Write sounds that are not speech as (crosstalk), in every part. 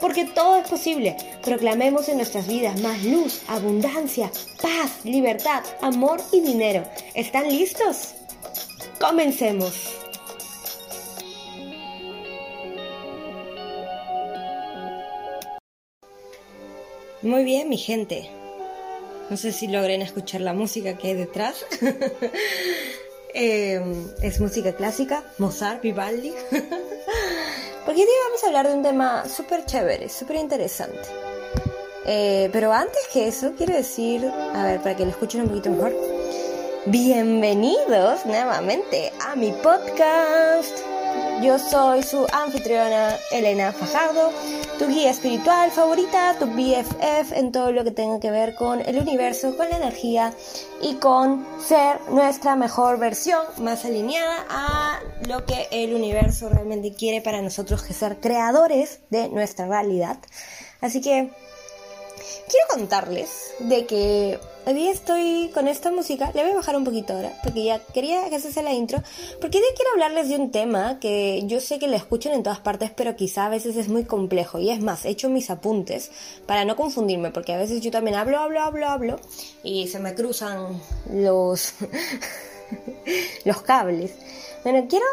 Porque todo es posible. Proclamemos en nuestras vidas más luz, abundancia, paz, libertad, amor y dinero. ¿Están listos? Comencemos. Muy bien, mi gente. No sé si logren escuchar la música que hay detrás. (laughs) Em, es música clásica, Mozart, Vivaldi. (laughs) Porque hoy vamos a hablar de un tema súper chévere, súper interesante. Eh, pero antes que eso, quiero decir, a ver, para que lo escuchen un poquito mejor. Bienvenidos nuevamente a mi podcast. Yo soy su anfitriona Elena Fajardo, tu guía espiritual favorita, tu BFF en todo lo que tenga que ver con el universo, con la energía y con ser nuestra mejor versión, más alineada a lo que el universo realmente quiere para nosotros, que ser creadores de nuestra realidad. Así que quiero contarles de que hoy estoy con esta música, le voy a bajar un poquito ahora, porque ya quería que se sea la intro, porque hoy quiero hablarles de un tema que yo sé que lo escuchan en todas partes, pero quizá a veces es muy complejo, y es más, he hecho mis apuntes para no confundirme, porque a veces yo también hablo, hablo, hablo, hablo, y se me cruzan los, (laughs) los cables. Bueno, quiero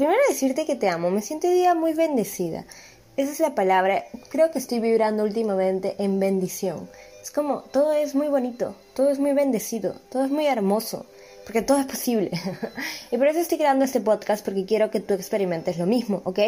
primero decirte que te amo, me siento hoy día muy bendecida. Esa es la palabra. Creo que estoy vibrando últimamente en bendición. Es como, todo es muy bonito, todo es muy bendecido, todo es muy hermoso, porque todo es posible. (laughs) y por eso estoy creando este podcast, porque quiero que tú experimentes lo mismo, ¿ok?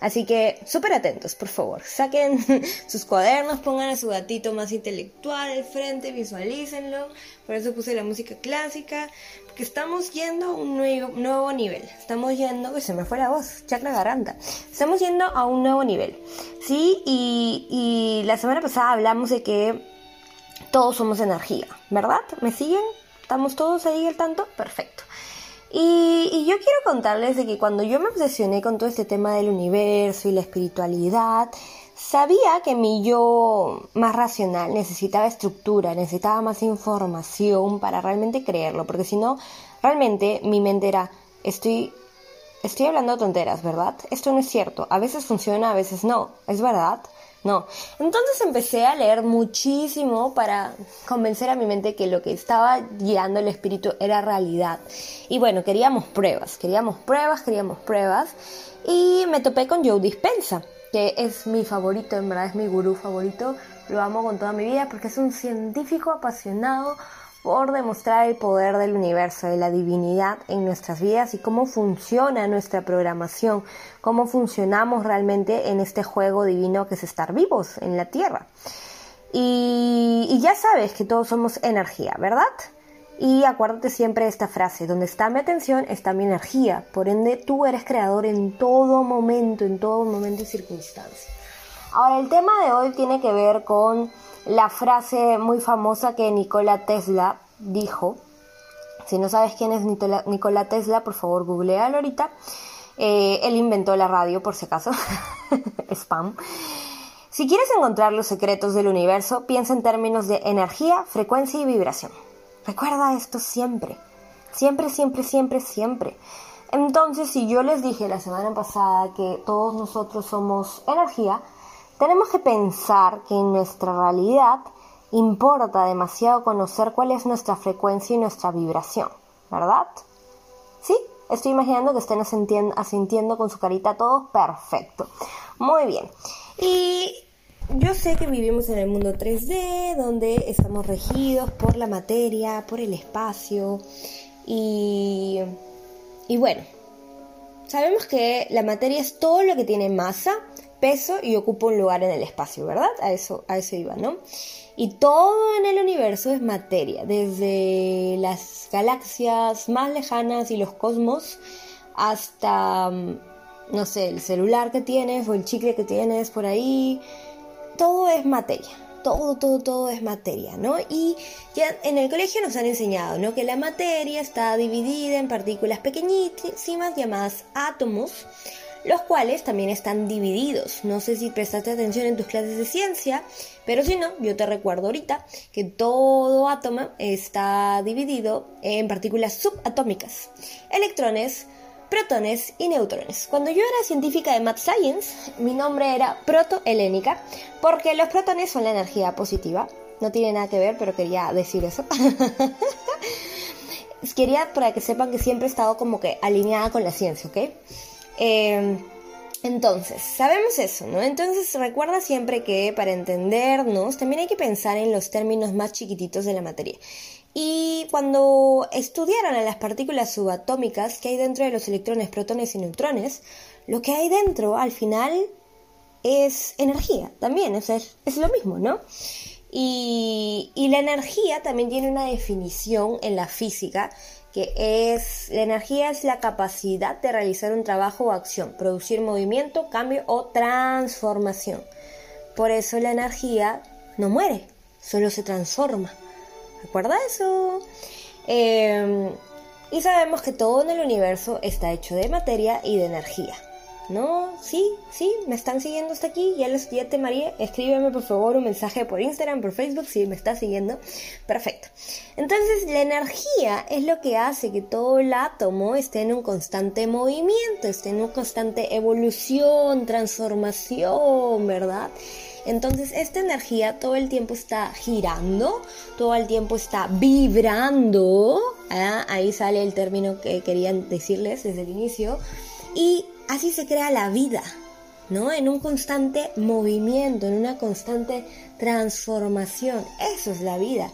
Así que, súper atentos, por favor. Saquen (laughs) sus cuadernos, pongan a su gatito más intelectual al frente, visualícenlo. Por eso puse la música clásica, porque estamos yendo a un nuevo, nuevo nivel. Estamos yendo, que se me fue la voz, chakra garganta. Estamos yendo a un nuevo nivel, ¿sí? Y, y la semana pasada hablamos de que todos somos energía, ¿verdad? ¿Me siguen? ¿Estamos todos ahí al tanto? Perfecto. Y, yo quiero contarles de que cuando yo me obsesioné con todo este tema del universo y la espiritualidad, sabía que mi yo más racional necesitaba estructura, necesitaba más información para realmente creerlo, porque si no, realmente mi mente era, estoy, estoy hablando tonteras, ¿verdad? Esto no es cierto, a veces funciona, a veces no, ¿es verdad? No. Entonces empecé a leer muchísimo para convencer a mi mente que lo que estaba guiando el espíritu era realidad. Y bueno, queríamos pruebas, queríamos pruebas, queríamos pruebas. Y me topé con Joe Dispensa, que es mi favorito, en verdad es mi gurú favorito. Lo amo con toda mi vida porque es un científico apasionado por demostrar el poder del universo, de la divinidad en nuestras vidas y cómo funciona nuestra programación, cómo funcionamos realmente en este juego divino que es estar vivos en la Tierra. Y, ya sabes que todos somos energía, ¿verdad? Y acuérdate siempre de esta frase, donde está mi atención está mi energía, por ende tú eres creador en todo momento, en todo momento y circunstancia. Ahora el tema de hoy tiene que ver con la frase muy famosa que Nikola Tesla dijo. Si no sabes quién es Nikola Tesla, por favor googlealo ahorita. Eh, él inventó la radio, por si acaso. (laughs) Spam. Si quieres encontrar los secretos del universo, piensa en términos de energía, frecuencia y vibración. Recuerda esto siempre. Siempre, siempre, siempre, siempre. Entonces, si yo les dije la semana pasada que todos nosotros somos energía, tenemos que pensar que en nuestra realidad importa demasiado conocer cuál es nuestra frecuencia y nuestra vibración, ¿verdad? ¿Sí? Estoy imaginando que estén asintiendo, con su carita todo perfecto. Muy bien. Y yo sé que vivimos en el mundo 3D, donde estamos regidos por la materia, por el espacio. Y, y bueno, sabemos que la materia es todo lo que tiene masa peso y ocupa un lugar en el espacio, ¿verdad? A eso, a eso iba, ¿no? Y todo en el universo es materia, desde las galaxias más lejanas y los cosmos hasta, mm, no sé, el celular que tienes o el chicle que tienes por ahí, todo es materia. Todo, todo, todo es materia, ¿no? Y ya en el colegio nos han enseñado, ¿no? Que la materia está dividida en partículas pequeñísimas llamadas átomos, los cuales también están divididos. No sé si prestaste atención en tus clases de ciencia, pero si no, yo te recuerdo ahorita que todo átomo está dividido en partículas subatómicas, electrones, protones y neutrones. Cuando yo era científica de Math Science, mi nombre era protohelénica, porque los protones son la energía positiva. No tiene nada que ver, pero quería decir eso. (laughs) quería para que sepan que siempre he estado como que alineada con la ciencia, ¿ok? Em, entonces, sabemos eso, ¿no? Entonces recuerda siempre que para entendernos también hay que pensar en los términos más chiquititos de la materia. Y cuando estudiaron a las partículas subatómicas que hay dentro de los electrones, protones y neutrones, lo que hay dentro al final es energía también, sea, es, lo mismo, ¿no? Y, y, la energía también tiene una definición en la física es la energía es la capacidad de realizar un trabajo o acción, producir movimiento, cambio o transformación. Por eso la energía no muere, solo se transforma. ¿Recuerda eso? Em, y sabemos que todo en el universo está hecho de materia y de energía. ¿No? Sí, sí, me están siguiendo hasta aquí. Ya, les, ya te María, escríbeme por favor un mensaje por Instagram, por Facebook, si me estás siguiendo. Perfecto. Entonces, la energía es lo que hace que todo el átomo esté en un constante movimiento, esté en una constante evolución, transformación, ¿verdad? Entonces esta energía todo el tiempo está girando, todo el tiempo está vibrando. ¿ah? Ahí sale el término que querían decirles desde el inicio. Y así se crea la vida, ¿no? En un constante movimiento, en una constante transformación. Eso es la vida.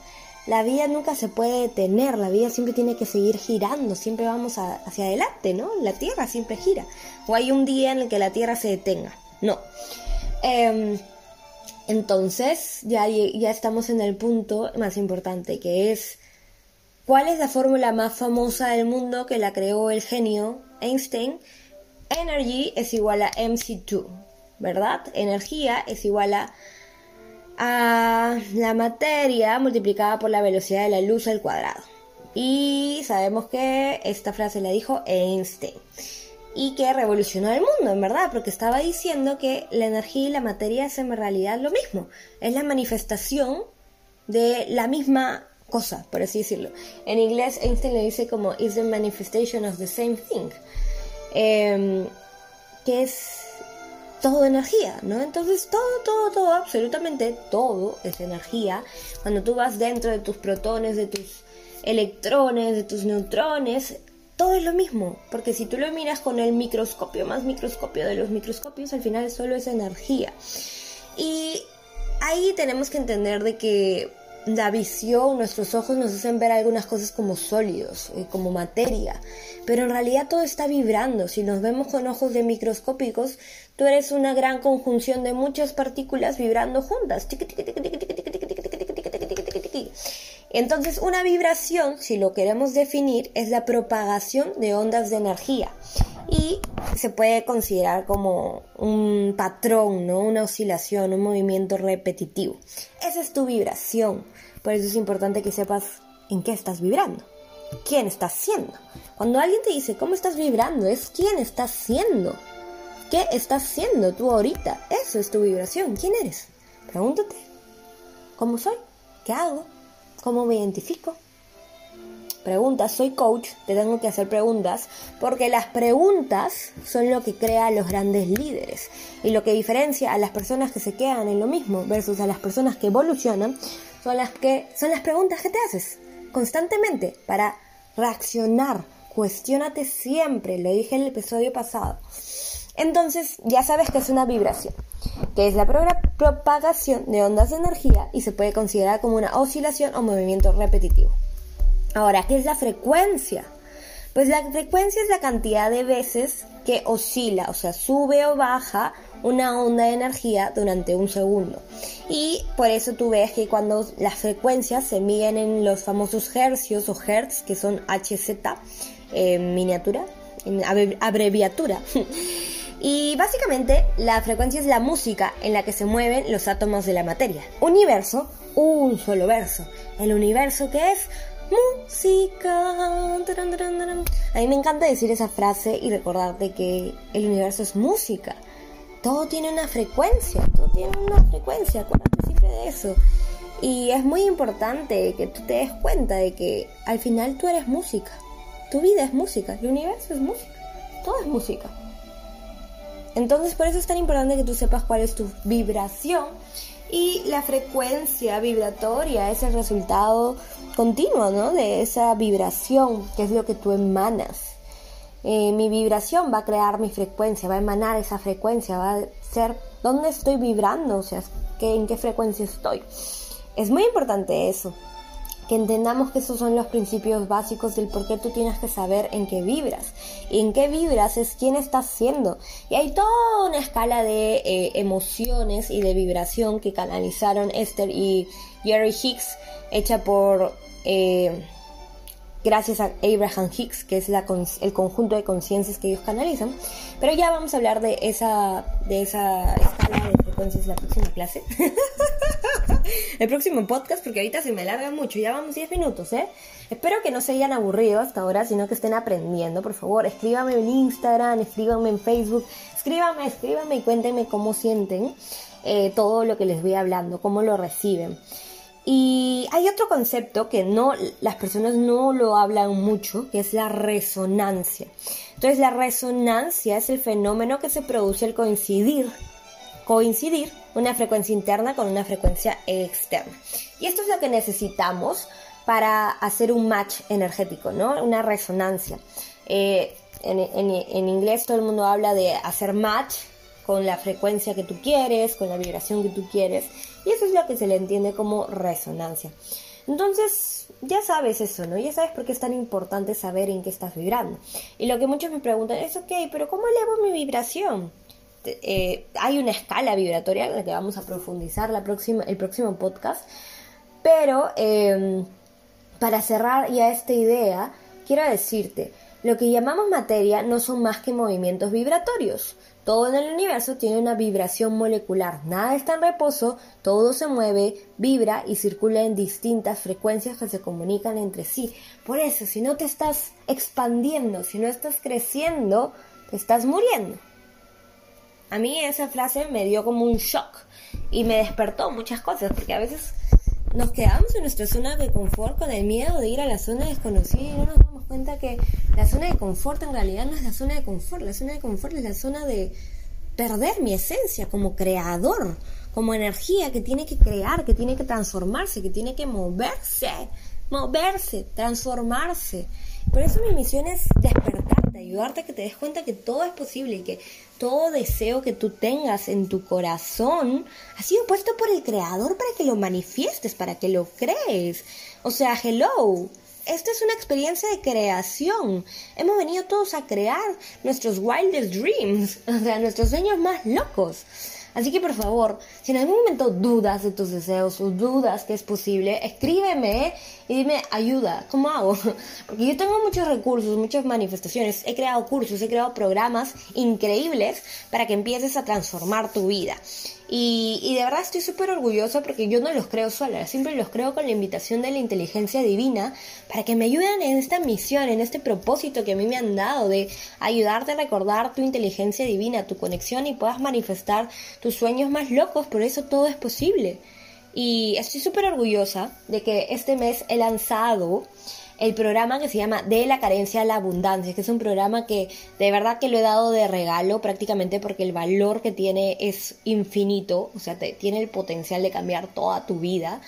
La vida nunca se puede detener, la vida siempre tiene que seguir girando, siempre vamos hacia adelante, ¿no? La Tierra siempre gira. O hay un día en el que la Tierra se detenga. No. Em, entonces, ya, ya estamos en el punto más importante, que es, ¿cuál es la fórmula más famosa del mundo que la creó el genio Einstein? Energy es igual a mc2, ¿verdad? Energía es igual a, a la materia multiplicada por la velocidad de la luz al cuadrado. Y sabemos que esta frase la dijo Einstein y que revolucionó el mundo, en verdad, porque estaba diciendo que la energía y la materia es en realidad lo mismo, es la manifestación de la misma cosa, por así decirlo. En inglés Einstein le dice como is the manifestation of the same thing, em, que es todo energía, ¿no? Entonces todo, todo, todo, absolutamente todo es energía. Cuando tú vas dentro de tus protones, de tus electrones, de tus neutrones, todo es lo mismo, porque si tú lo miras con el microscopio, más microscopio de los microscopios, al final solo es energía. Y ahí tenemos que entender de que la visión, nuestros ojos nos hacen ver algunas cosas como sólidos, eh, como materia, pero en realidad todo está vibrando. Si nos vemos con ojos de microscópicos, tú eres una gran conjunción de muchas partículas vibrando juntas. Entonces, una vibración, si lo queremos definir, es la propagación de ondas de energía y se puede considerar como un patrón, ¿no? Una oscilación, un movimiento repetitivo. Esa es tu vibración. Por eso es importante que sepas en qué estás vibrando, quién estás siendo. Cuando alguien te dice cómo estás vibrando, es quién estás siendo. ¿Qué estás siendo tú ahorita? Eso es tu vibración. ¿Quién eres? Pregúntate. ¿Cómo soy? ¿Qué hago? ¿Cómo me identifico? Preguntas, soy coach, te tengo que hacer preguntas, porque las preguntas son lo que crea a los grandes líderes. Y lo que diferencia a las personas que se quedan en lo mismo versus a las personas que evolucionan son las que son las preguntas que te haces constantemente para reaccionar. Cuestiónate siempre, lo dije en el episodio pasado. Entonces, ya sabes que es una vibración que es la propagación de ondas de energía y se puede considerar como una oscilación o movimiento repetitivo. Ahora, ¿qué es la frecuencia? Pues la frecuencia es la cantidad de veces que oscila, o sea, sube o baja una onda de energía durante un segundo. Y por eso tú ves que cuando las frecuencias se miden en los famosos hercios o hertz, que son HZ en miniatura, en abreviatura. (laughs) Y básicamente la frecuencia es la música en la que se mueven los átomos de la materia. Universo, un solo verso. El universo que es música. A mí me encanta decir esa frase y recordarte que el universo es música. Todo tiene una frecuencia, todo tiene una frecuencia, acuérdate siempre de eso. Y es muy importante que tú te des cuenta de que al final tú eres música. Tu vida es música, el universo es música, todo es música. Entonces por eso es tan importante que tú sepas cuál es tu vibración y la frecuencia vibratoria es el resultado continuo ¿no? de esa vibración, que es lo que tú emanas. Eh, mi vibración va a crear mi frecuencia, va a emanar esa frecuencia, va a ser dónde estoy vibrando, o sea, en qué frecuencia estoy. Es muy importante eso que entendamos que esos son los principios básicos del por qué tú tienes que saber en qué vibras. Y en qué vibras es quién estás siendo. Y hay toda una escala de eh, emociones y de vibración que canalizaron Esther y Jerry Hicks, hecha por... Eh, gracias a Abraham Hicks, que es la, el conjunto de conciencias que ellos canalizan. Pero ya vamos a hablar de esa, de esa escala de frecuencias la próxima clase. (laughs) el próximo podcast, porque ahorita se me alarga mucho. Ya vamos 10 minutos, ¿eh? Espero que no se hayan aburrido hasta ahora, sino que estén aprendiendo. Por favor, escríbame en Instagram, escríbame en Facebook. Escríbame, escríbame y cuéntenme cómo sienten eh, todo lo que les voy hablando, cómo lo reciben. Y hay otro concepto que no, las personas no lo hablan mucho, que es la resonancia. Entonces la resonancia es el fenómeno que se produce al coincidir, coincidir una frecuencia interna con una frecuencia externa. Y esto es lo que necesitamos para hacer un match energético, ¿no? Una resonancia. Eh, en, en inglés todo el mundo habla de hacer match con la frecuencia que tú quieres, con la vibración que tú quieres. Y eso es lo que se le entiende como resonancia. Entonces, ya sabes eso, ¿no? Ya sabes por qué es tan importante saber en qué estás vibrando. Y lo que muchos me preguntan es, ok, pero ¿cómo elevo mi vibración? Eh, hay una escala vibratoria en la que vamos a profundizar la próxima, el próximo podcast. Pero em, para cerrar ya esta idea, quiero decirte, lo que llamamos materia no son más que movimientos vibratorios. Todo en el universo tiene una vibración molecular, nada está en reposo, todo se mueve, vibra y circula en distintas frecuencias que se comunican entre sí. Por eso, si no te estás expandiendo, si no estás creciendo, te estás muriendo. A mí esa frase me dio como un shock y me despertó muchas cosas, porque a veces nos quedamos en nuestra zona de confort con el miedo de ir a la zona desconocida y no nos damos cuenta que la zona de confort en realidad no es la zona de confort, la zona de confort es la zona de perder mi esencia como creador, como energía que tiene que crear, que tiene que transformarse, que tiene que moverse, moverse, transformarse. Por eso mi misión es despertarte, ayudarte a que te des cuenta que todo es posible y que todo deseo que tú tengas en tu corazón ha sido puesto por el Creador para que lo manifiestes, para que lo crees. O sea, hello. Esta es una experiencia de creación. Hemos venido todos a crear nuestros wildest dreams, (laughs) o sea, nuestros sueños más locos. Así que por favor, si en algún momento dudas de tus deseos o dudas que es posible, escríbeme y dime ayuda, ¿cómo hago? (laughs) Porque yo tengo muchos recursos, muchas manifestaciones, he creado cursos, he creado programas increíbles para que empieces a transformar tu vida. Y, de verdad estoy súper orgullosa porque yo no los creo sola, siempre los creo con la invitación de la inteligencia divina para que me ayuden en esta misión, en este propósito que a mí me han dado de ayudarte a recordar tu inteligencia divina, tu conexión y puedas manifestar tus sueños más locos, por eso todo es posible. Y estoy súper orgullosa de que este mes he lanzado el programa que se llama De la carencia a la abundancia, que es un programa que de verdad que lo he dado de regalo prácticamente porque el valor que tiene es infinito, o sea, tiene el potencial de cambiar toda tu vida.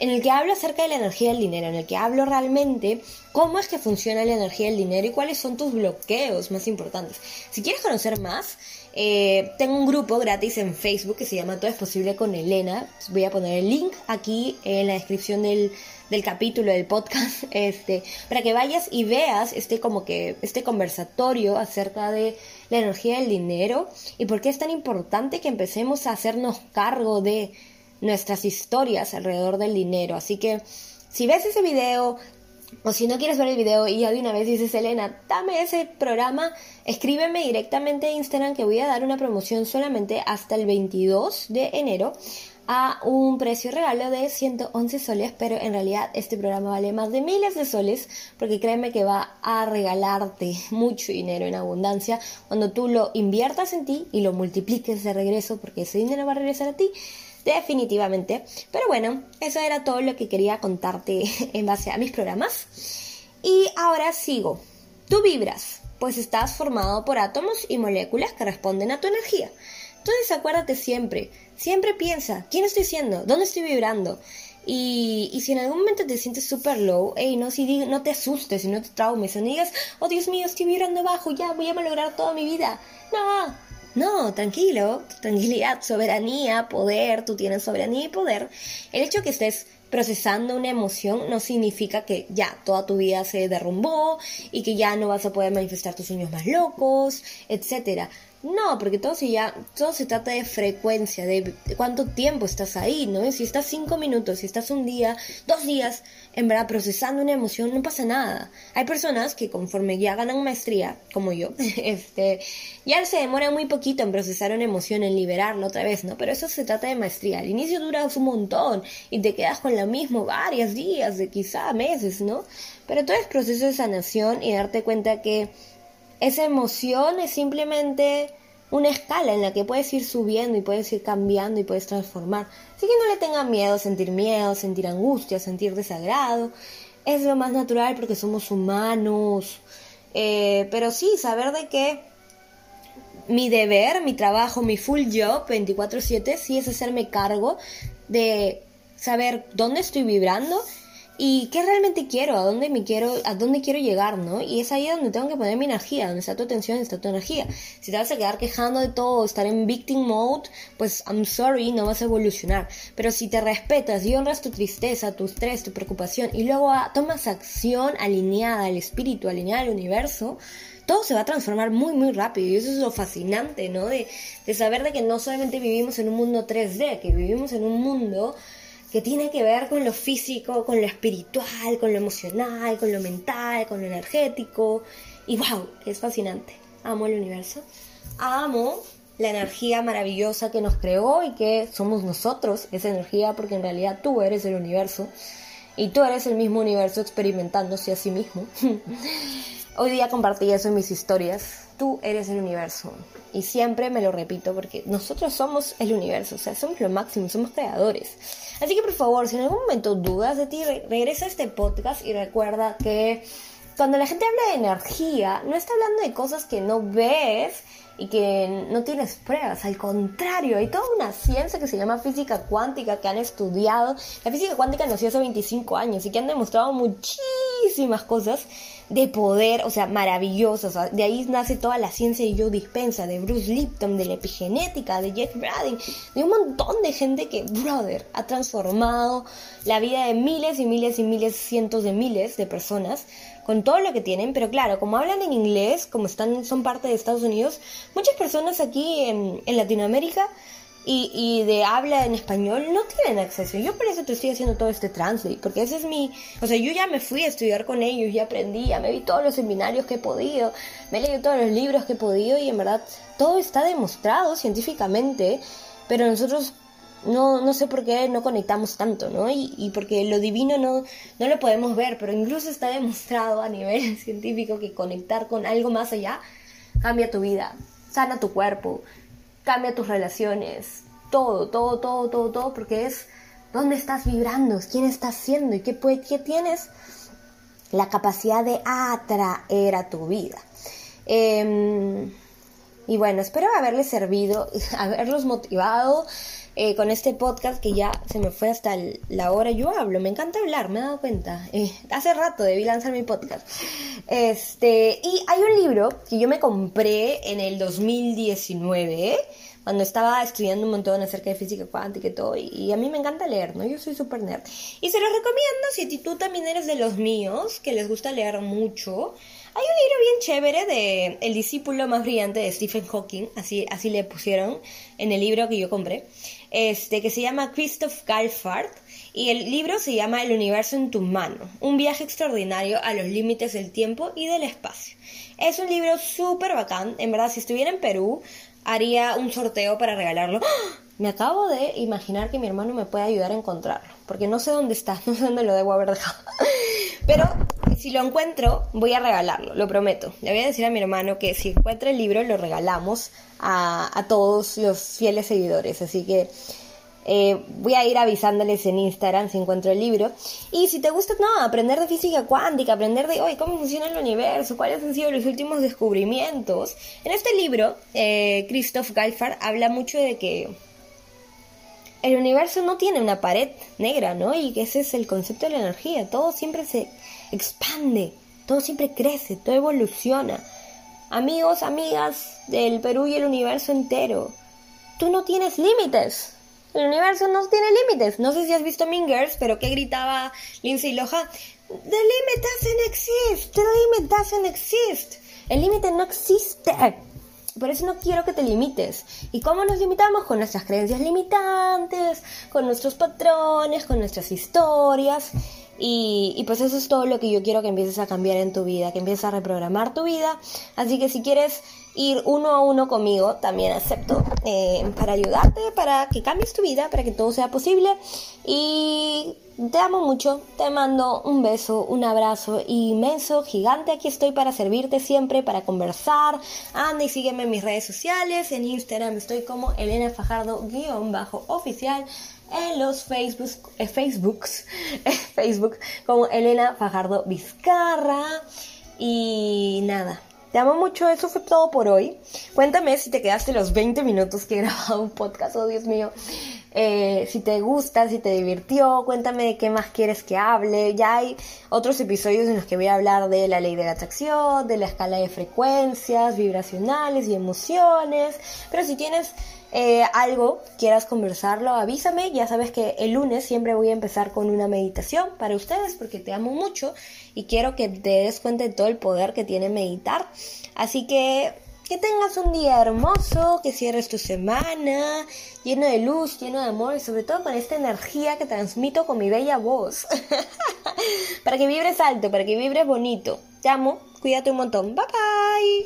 En el que hablo acerca de la energía del dinero, en el que hablo realmente cómo es que funciona la energía del dinero y cuáles son tus bloqueos más importantes. Si quieres conocer más, Eh, tengo un grupo gratis en Facebook que se llama Todo es posible con Elena. Voy a poner el link aquí en la descripción del, del capítulo del podcast, (laughs) este, para que vayas y veas este como que este conversatorio acerca de la energía del dinero y por qué es tan importante que empecemos a hacernos cargo de nuestras historias alrededor del dinero. Así que si ves ese video, o si no quieres ver el video y ya de una vez dices, Elena, dame ese programa, escríbeme directamente a Instagram que voy a dar una promoción solamente hasta el 22 de enero a un precio regalo de 111 soles, pero en realidad este programa vale más de miles de soles porque créeme que va a regalarte mucho dinero en abundancia cuando tú lo inviertas en ti y lo multipliques de regreso porque ese dinero va a regresar a ti definitivamente. Pero bueno, eso era todo lo que quería contarte (laughs) en base a mis programas. Y ahora sigo. Tú vibras, pues estás formado por átomos y moléculas que responden a tu energía. Entonces acuérdate siempre, siempre piensa, ¿quién estoy siendo? ¿Dónde estoy vibrando? Y, si en algún momento te sientes súper low, hey, no, si no te asustes y no te traumes, no digas, oh Dios mío, estoy vibrando bajo, ya voy a malograr toda mi vida. No, no, tranquilo, tranquilidad, soberanía, poder, tú tienes soberanía y poder. El hecho que estés procesando una emoción no significa que ya toda tu vida se derrumbó y que ya no vas a poder manifestar tus sueños más locos, etcétera. No, porque todo se, ya, todo se trata de frecuencia, de cuánto tiempo estás ahí, ¿no? Si estás cinco minutos, si estás un día, dos días, en verdad procesando una emoción, no pasa nada. Hay personas que conforme ya ganan maestría, como yo, (laughs) este, ya se demora muy poquito en procesar una emoción, en liberarla otra vez, ¿no? Pero eso se trata de maestría. Al inicio dura un montón y te quedas con lo mismo varios días, de quizá meses, ¿no? Pero todo es proceso de sanación y darte cuenta que esa emoción es simplemente una escala en la que puedes ir subiendo y puedes ir cambiando y puedes transformar. Así que no le tengan miedo, sentir miedo, sentir angustia, sentir desagrado. Es lo más natural porque somos humanos. Eh, pero sí, saber de que mi deber, mi trabajo, mi full job 24/7 sí es hacerme cargo de saber dónde estoy vibrando y qué realmente quiero, a dónde me quiero, a dónde quiero llegar, ¿no? Y es ahí donde tengo que poner mi energía, donde está tu atención, está tu energía. Si te vas a quedar quejando de todo, estar en victim mode, pues I'm sorry, no vas a evolucionar. Pero si te respetas y honras tu tristeza, tu estrés, tu preocupación y luego tomas acción alineada al espíritu, alineada al universo, todo se va a transformar muy muy rápido y eso es lo fascinante, ¿no? De, de saber de que no solamente vivimos en un mundo 3D, que vivimos en un mundo que tiene que ver con lo físico, con lo espiritual, con lo emocional, con lo mental, con lo energético. Y wow, es fascinante. Amo el universo. Amo la energía maravillosa que nos creó y que somos nosotros, esa energía, porque en realidad tú eres el universo y tú eres el mismo universo experimentándose a sí mismo. (laughs) Hoy día compartí eso en mis historias. Tú eres el universo. Y siempre me lo repito porque nosotros somos el universo, o sea, somos lo máximo, somos creadores. Así que por favor, si en algún momento dudas de ti, regresa a este podcast y recuerda que cuando la gente habla de energía, no está hablando de cosas que no ves y que no tienes pruebas. Al contrario, hay toda una ciencia que se llama física cuántica que han estudiado. La física cuántica nació hace 25 años y que han demostrado muchísimas cosas de poder, o sea, maravillosas. de ahí nace toda la ciencia y yo dispensa, de Bruce Lipton, de la epigenética, de Jeff Brading, de un montón de gente que, brother, ha transformado la vida de miles y miles y miles, cientos de miles de personas con todo lo que tienen, pero claro, como hablan en inglés, como están, son parte de Estados Unidos, muchas personas aquí en, en Latinoamérica y, y, de habla en español no tienen acceso. Yo por eso te estoy haciendo todo este translate, porque ese es mi... O sea, yo ya me fui a estudiar con ellos, ya aprendí, ya me vi todos los seminarios que he podido, me he leído todos los libros que he podido y en verdad todo está demostrado científicamente, pero nosotros no, no sé por qué no conectamos tanto, ¿no? Y, y porque lo divino no, no lo podemos ver, pero incluso está demostrado a nivel (laughs) científico que conectar con algo más allá cambia tu vida, sana tu cuerpo, cambia tus relaciones, todo, todo, todo, todo, todo, porque es dónde estás vibrando, quién estás siendo y qué, qué tienes la capacidad de atraer a tu vida. Em, y bueno, espero haberles servido, (laughs) haberlos motivado eh, con este podcast que ya se me fue hasta la hora. Yo hablo, me encanta hablar, me he dado cuenta. Eh, hace rato debí lanzar mi podcast. Este, y hay un libro que yo me compré en el 2019 cuando estaba estudiando un montón acerca de física cuántica y todo, y, a mí me encanta leer, ¿no? Yo soy súper nerd. Y se los recomiendo si tú también eres de los míos, que les gusta leer mucho. Hay un libro bien chévere de El discípulo más brillante de Stephen Hawking, así, así le pusieron en el libro que yo compré, este, que se llama Christoph Galfard. Y el libro se llama El universo en tu mano, un viaje extraordinario a los límites del tiempo y del espacio. Es un libro súper bacán, en verdad, si estuviera en Perú, haría un sorteo para regalarlo. ¡Ah! Me acabo de imaginar que mi hermano me puede ayudar a encontrarlo, porque no sé dónde está, (laughs) no sé dónde lo debo haber dejado. (laughs) Pero si lo encuentro, voy a regalarlo, lo prometo. Le voy a decir a mi hermano que si encuentra el libro, lo regalamos a, a todos los fieles seguidores. Así que eh, voy a ir avisándoles en Instagram si encuentro el libro. Y si te gusta, no, aprender de física cuántica, aprender de hoy cómo funciona el universo, cuáles han sido los últimos descubrimientos. En este libro, eh, Christoph Galfard habla mucho de que el universo no tiene una pared negra, ¿no? Y ese es el concepto de la energía. Todo siempre se expande, todo siempre crece, todo evoluciona. Amigos, amigas del Perú y el universo entero, tú no tienes límites. El universo no tiene límites. No sé si has visto Mingers, pero que gritaba Lindsay Lohan. The limit doesn't exist. The limit doesn't exist. El límite no existe. Por eso no quiero que te limites. ¿Y cómo nos limitamos? Con nuestras creencias limitantes, con nuestros patrones, con nuestras historias. Y, y, pues eso es todo lo que yo quiero que empieces a cambiar en tu vida, que empieces a reprogramar tu vida. Así que si quieres ir uno a uno conmigo, también acepto eh, para ayudarte, para que cambies tu vida, para que todo sea posible. Y te amo mucho, te mando un beso, un abrazo inmenso, gigante. Aquí estoy para servirte siempre, para conversar. Anda y sígueme en mis redes sociales. En Instagram estoy como Elena Fajardo-oficial en los Facebook, eh, Facebooks, (laughs) Facebook como Elena Fajardo Vizcarra. Y nada, te amo mucho, eso fue todo por hoy. Cuéntame si te quedaste los 20 minutos que he grabado un podcast, oh Dios mío. Eh, si te gusta, si te divirtió, cuéntame de qué más quieres que hable. Ya hay otros episodios en los que voy a hablar de la ley de la atracción, de la escala de frecuencias vibracionales y emociones. Pero si tienes eh, algo, quieras conversarlo, avísame. Ya sabes que el lunes siempre voy a empezar con una meditación para ustedes porque te amo mucho y quiero que te des cuenta de todo el poder que tiene meditar. Así que que tengas un día hermoso, que cierres tu semana lleno de luz, lleno de amor y sobre todo con esta energía que transmito con mi bella voz. (laughs) para que vibres alto, para que vibres bonito. Te amo, cuídate un montón. Bye bye.